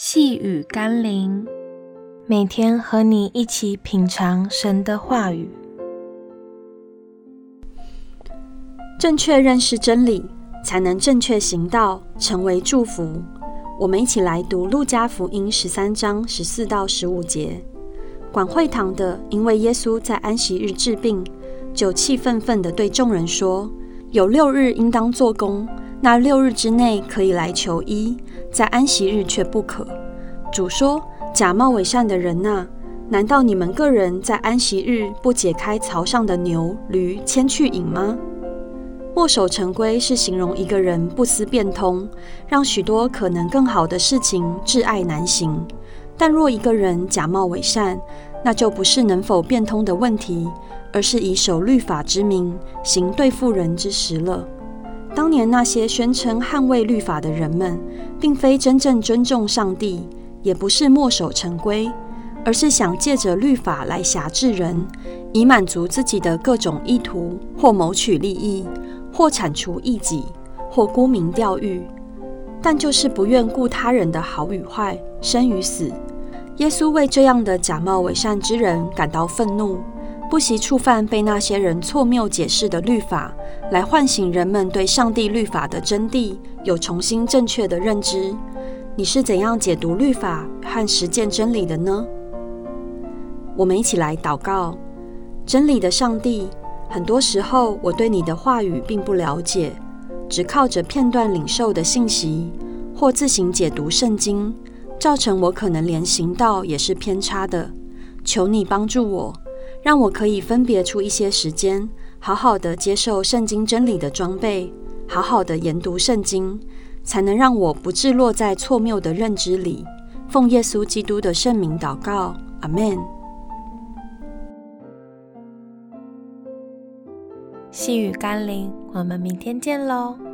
细雨甘霖，每天和你一起品尝神的话语，正确认识真理，才能正确行道，成为祝福。我们一起来读《路加福音》十三章十四到十五节。管会堂的因为耶稣在安息日治病，就气愤愤地对众人说：“有六日应当做工。”那六日之内可以来求医，在安息日却不可。主说：“假冒伪善的人呐，难道你们个人在安息日不解开槽上的牛驴牵去饮吗？”墨守成规是形容一个人不思变通，让许多可能更好的事情窒碍难行。但若一个人假冒伪善，那就不是能否变通的问题，而是以守律法之名行对付人之实了。当年那些宣称捍卫律法的人们，并非真正尊重上帝，也不是墨守成规，而是想借着律法来辖制人，以满足自己的各种意图，或谋取利益，或铲除异己，或沽名钓誉。但就是不愿顾他人的好与坏、生与死。耶稣为这样的假冒伪善之人感到愤怒。不惜触犯被那些人错谬解释的律法，来唤醒人们对上帝律法的真谛有重新正确的认知。你是怎样解读律法和实践真理的呢？我们一起来祷告：真理的上帝，很多时候我对你的话语并不了解，只靠着片段领受的信息或自行解读圣经，造成我可能连行道也是偏差的。求你帮助我。让我可以分别出一些时间，好好的接受圣经真理的装备，好好的研读圣经，才能让我不致落在错谬的认知里。奉耶稣基督的圣名祷告，阿门。细雨甘霖，我们明天见喽。